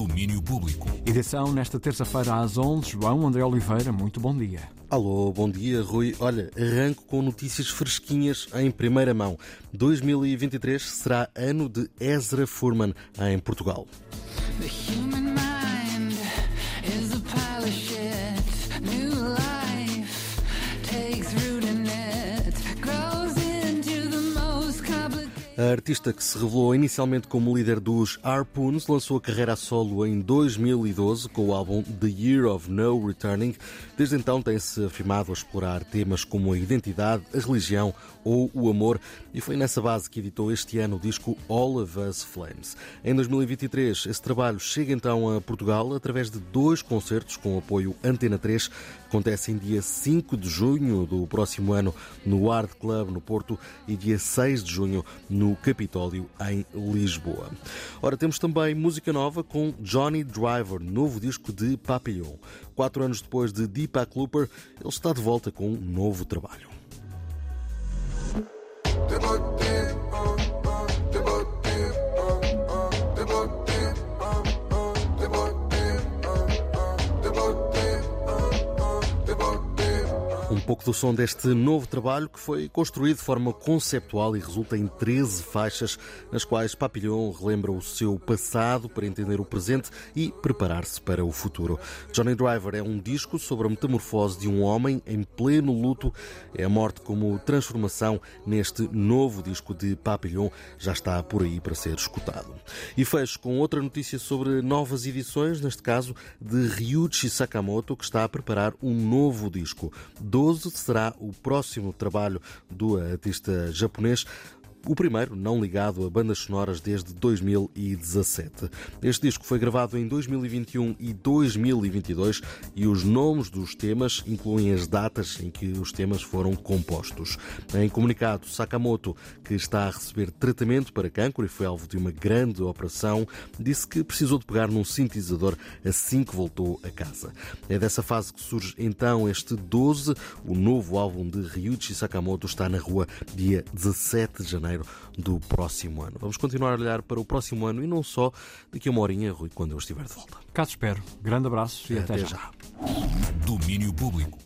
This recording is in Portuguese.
Domínio Público. Edição nesta terça-feira às 11. João André Oliveira, muito bom dia. Alô, bom dia, Rui. Olha, arranco com notícias fresquinhas em primeira mão. 2023 será ano de Ezra Furman em Portugal. A artista que se revelou inicialmente como líder dos Harpoons lançou a carreira a solo em 2012 com o álbum The Year of No Returning. Desde então tem-se afirmado a explorar temas como a identidade, a religião ou o amor e foi nessa base que editou este ano o disco All of Us Flames. Em 2023, esse trabalho chega então a Portugal através de dois concertos com apoio Antena 3. Acontecem dia 5 de junho do próximo ano no Art Club no Porto e dia 6 de junho no Capitólio em Lisboa. Ora, temos também música nova com Johnny Driver, novo disco de Papillon. Quatro anos depois de Deepak Looper, ele está de volta com um novo trabalho. Um pouco do som deste novo trabalho que foi construído de forma conceptual e resulta em 13 faixas, nas quais Papillon relembra o seu passado para entender o presente e preparar-se para o futuro. Johnny Driver é um disco sobre a metamorfose de um homem em pleno luto. É a morte como transformação neste novo disco de Papillon. Já está por aí para ser escutado. E fecho com outra notícia sobre novas edições, neste caso de Ryuichi Sakamoto, que está a preparar um novo disco. 12 será o próximo trabalho do artista japonês. O primeiro não ligado a bandas sonoras desde 2017. Este disco foi gravado em 2021 e 2022 e os nomes dos temas incluem as datas em que os temas foram compostos. Em comunicado, Sakamoto, que está a receber tratamento para cancro e foi alvo de uma grande operação, disse que precisou de pegar num sintetizador assim que voltou a casa. É dessa fase que surge então este 12, o novo álbum de Ryuichi Sakamoto está na rua dia 17 de janeiro do próximo ano. Vamos continuar a olhar para o próximo ano e não só daqui a uma horinha, Rui, quando eu estiver de volta. Cá te espero. Grande abraço e até, Até já. já. Domínio Público.